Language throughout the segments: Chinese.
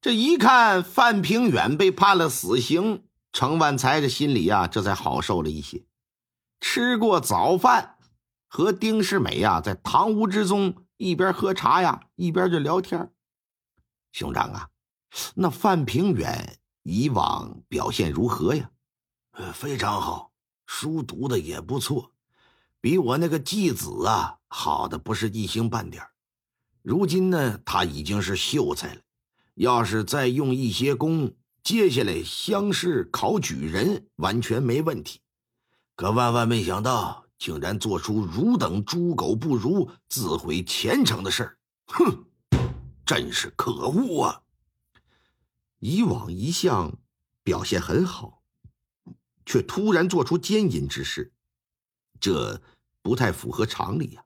这一看范平远被判了死刑，程万才这心里呀，这才好受了一些。吃过早饭，和丁世美呀在堂屋之中一边喝茶呀，一边就聊天。兄长啊，那范平远以往表现如何呀？呃，非常好，书读的也不错，比我那个继子啊好的不是一星半点如今呢，他已经是秀才了。要是再用一些功，接下来乡试考举人完全没问题。可万万没想到，竟然做出汝等猪狗不如、自毁前程的事儿！哼，真是可恶啊！以往一向表现很好，却突然做出奸淫之事，这不太符合常理呀。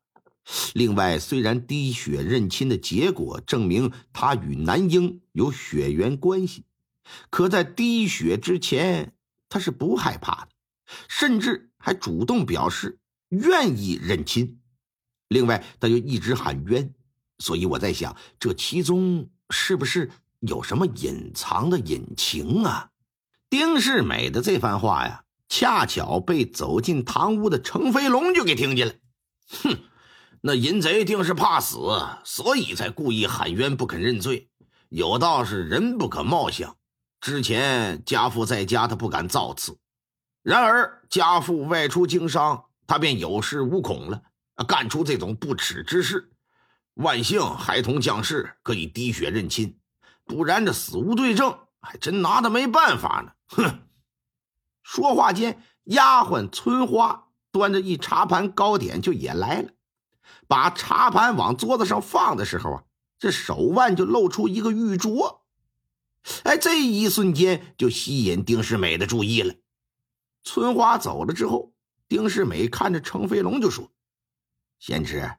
另外，虽然滴血认亲的结果证明他与南英有血缘关系，可在滴血之前，他是不害怕的，甚至还主动表示愿意认亲。另外，他又一直喊冤，所以我在想，这其中是不是有什么隐藏的隐情啊？丁世美的这番话呀，恰巧被走进堂屋的程飞龙就给听见了，哼。那淫贼定是怕死，所以才故意喊冤不肯认罪。有道是人不可貌相。之前家父在家，他不敢造次；然而家父外出经商，他便有恃无恐了，干出这种不耻之事。万幸孩童降世，可以滴血认亲，不然这死无对证，还真拿他没办法呢。哼！说话间，丫鬟村花端着一茶盘糕点就也来了。把茶盘往桌子上放的时候啊，这手腕就露出一个玉镯，哎，这一瞬间就吸引丁世美的注意了。春花走了之后，丁世美看着程飞龙就说：“贤侄，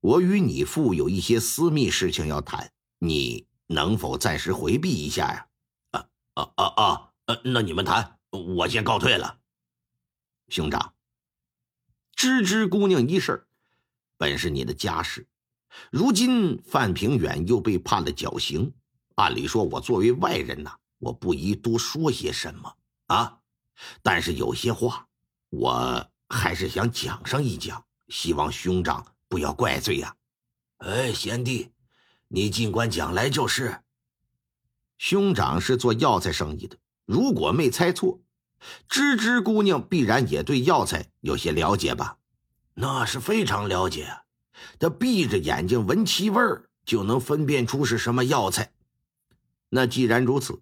我与你父有一些私密事情要谈，你能否暂时回避一下呀？”“啊啊啊啊！呃，那你们谈，我先告退了。”兄长，芝芝姑娘一事。本是你的家事，如今范平远又被判了绞刑。按理说，我作为外人呐，我不宜多说些什么啊。但是有些话，我还是想讲上一讲，希望兄长不要怪罪呀。哎，贤弟，你尽管讲来就是。兄长是做药材生意的，如果没猜错，芝芝姑娘必然也对药材有些了解吧。那是非常了解，他闭着眼睛闻气味就能分辨出是什么药材。那既然如此，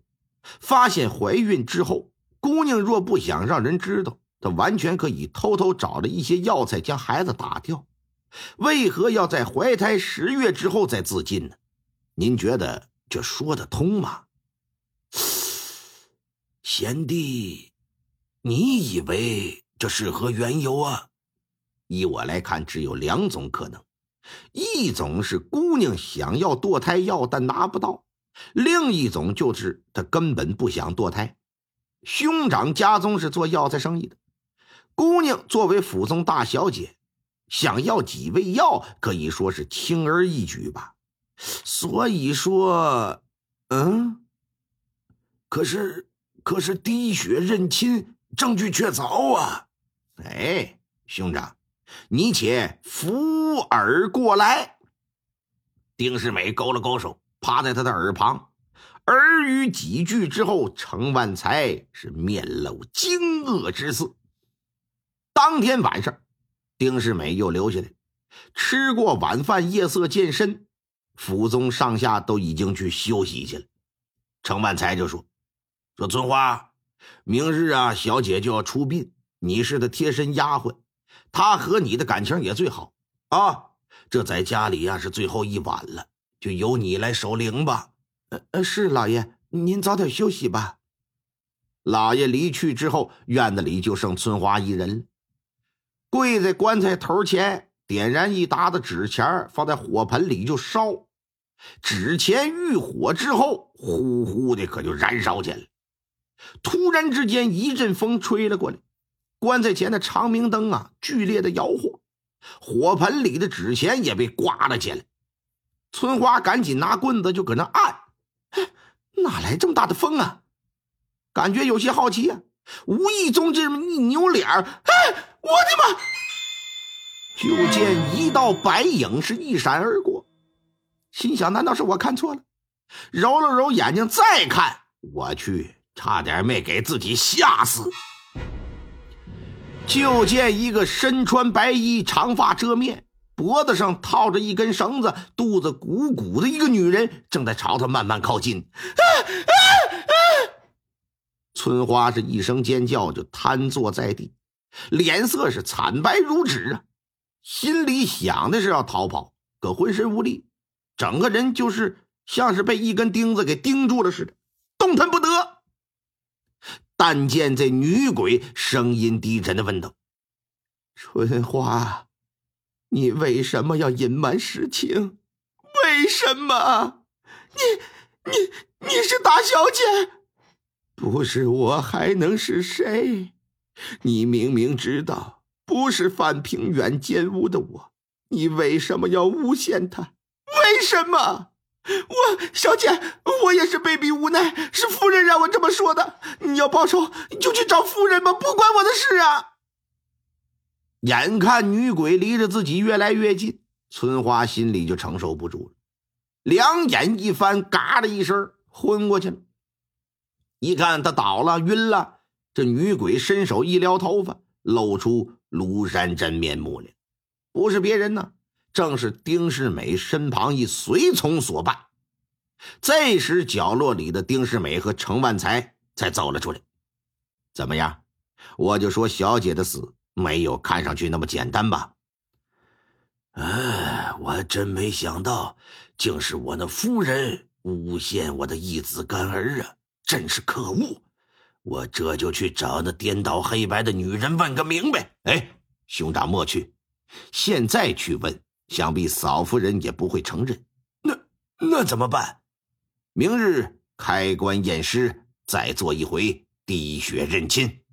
发现怀孕之后，姑娘若不想让人知道，她完全可以偷偷找了一些药材将孩子打掉。为何要在怀胎十月之后再自尽呢？您觉得这说得通吗？贤弟，你以为这是何缘由啊？依我来看，只有两种可能：一种是姑娘想要堕胎药，但拿不到；另一种就是她根本不想堕胎。兄长家中是做药材生意的，姑娘作为府中大小姐，想要几味药可以说是轻而易举吧。所以说，嗯，可是，可是滴血认亲，证据确凿啊！哎，兄长。你且扶耳过来。丁世美勾了勾手，趴在他的耳旁，耳语几句之后，程万才是面露惊愕之色。当天晚上，丁世美又留下来，吃过晚饭，夜色渐深，府中上下都已经去休息去了。程万才就说：“说春花，明日啊，小姐就要出殡，你是她贴身丫鬟。”他和你的感情也最好啊！这在家里呀是最后一晚了，就由你来守灵吧。呃呃，是老爷，您早点休息吧。老爷离去之后，院子里就剩春花一人，跪在棺材头前，点燃一沓子纸钱，放在火盆里就烧。纸钱遇火之后，呼呼的可就燃烧起来了。突然之间，一阵风吹了过来。棺材前的长明灯啊，剧烈的摇晃，火盆里的纸钱也被刮了起来。春花赶紧拿棍子就搁那按，哪来这么大的风啊？感觉有些好奇啊，无意中这么一扭脸哎，我的妈！就见一道白影是一闪而过，心想：难道是我看错了？揉了揉眼睛再看，我去，差点没给自己吓死。就见一个身穿白衣、长发遮面、脖子上套着一根绳子、肚子鼓鼓的一个女人，正在朝他慢慢靠近。啊啊啊！村花是一声尖叫，就瘫坐在地，脸色是惨白如纸啊，心里想的是要逃跑，可浑身无力，整个人就是像是被一根钉子给钉住了似的，动弹不得。但见这女鬼声音低沉的问道：“春花，你为什么要隐瞒实情？为什么？你、你、你是大小姐？不是我还能是谁？你明明知道不是范平远奸污的我，你为什么要诬陷他？为什么？”我小姐，我也是被逼无奈，是父我这么说的。你要报仇，你就去找夫人吧，不关我的事啊！眼看女鬼离着自己越来越近，村花心里就承受不住了，两眼一翻，嘎的一声昏过去了。一看他倒了，晕了，这女鬼伸手一撩头发，露出庐山真面目来，不是别人呢。正是丁世美身旁一随从所办。这时，角落里的丁世美和程万才才走了出来。怎么样？我就说小姐的死没有看上去那么简单吧？哎，我真没想到，竟是我那夫人诬陷我的义子干儿啊！真是可恶！我这就去找那颠倒黑白的女人问个明白。哎，兄长莫去，现在去问。想必嫂夫人也不会承认，那那怎么办？明日开棺验尸，再做一回滴血认亲。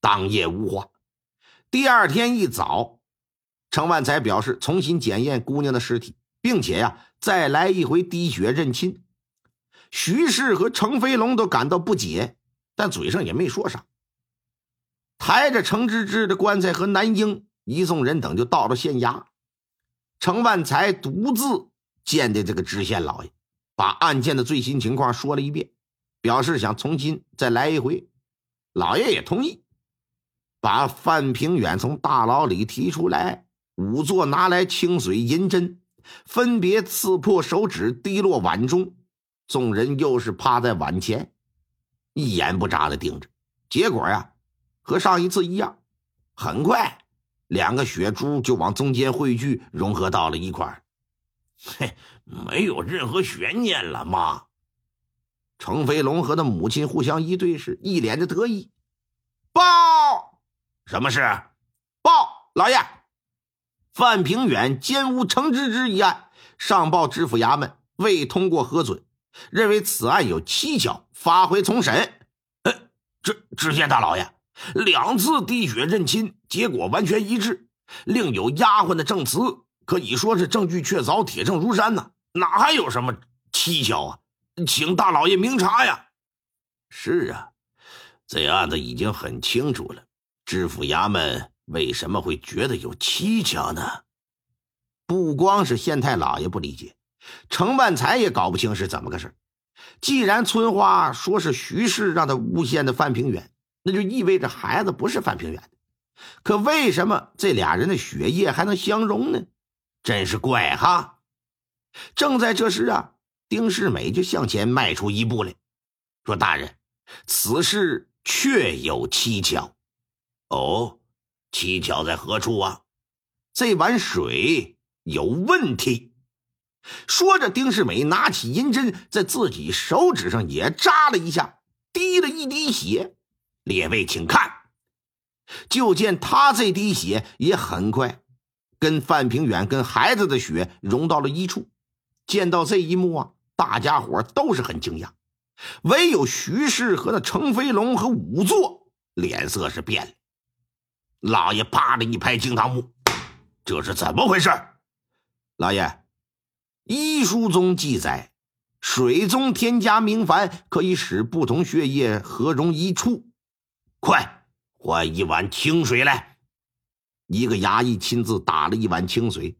当夜无话。第二天一早，程万才表示重新检验姑娘的尸体，并且呀再来一回滴血认亲。徐氏和程飞龙都感到不解，但嘴上也没说啥。抬着程芝芝的棺材和南英一众人等就到了县衙。程万才独自见的这个知县老爷，把案件的最新情况说了一遍，表示想重新再来一回。老爷也同意，把范平远从大牢里提出来，仵作拿来清水银针，分别刺破手指，滴落碗中。众人又是趴在碗前，一眼不眨的盯着。结果呀，和上一次一样，很快。两个血珠就往中间汇聚，融合到了一块儿。嘿，没有任何悬念了吗？程飞龙和他母亲互相一对视，一脸的得意。报，什么事？报，老爷，范平远奸污程芝芝一案上报知府衙门，未通过核准，认为此案有蹊跷，发回重审。呃，知知县大老爷。两次滴血认亲，结果完全一致。另有丫鬟的证词，可以说是证据确凿，铁证如山呐，哪还有什么蹊跷啊？请大老爷明察呀！是啊，这案子已经很清楚了。知府衙门为什么会觉得有蹊跷呢？不光是县太老爷不理解，程万才也搞不清是怎么个事既然村花说是徐氏让他诬陷的范平远。那就意味着孩子不是范平远的，可为什么这俩人的血液还能相融呢？真是怪哈！正在这时啊，丁世美就向前迈出一步来，说：“大人，此事确有蹊跷。哦，蹊跷在何处啊？这碗水有问题。”说着，丁世美拿起银针，在自己手指上也扎了一下，滴了一滴血。列位，请看，就见他这滴血也很快跟范平远跟孩子的血融到了一处。见到这一幕啊，大家伙都是很惊讶，唯有徐氏和那程飞龙和仵作脸色是变了。老爷啪的一拍惊堂木：“这是怎么回事？”老爷，医书中记载，水中添加明矾，可以使不同血液合融一处。快换一碗清水来！一个衙役亲自打了一碗清水，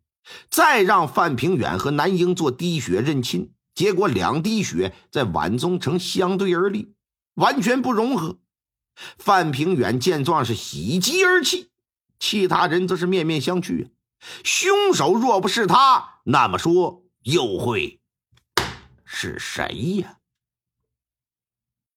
再让范平远和南英做滴血认亲。结果两滴血在碗中呈相对而立，完全不融合。范平远见状是喜极而泣，其他人则是面面相觑。凶手若不是他，那么说又会是谁呀？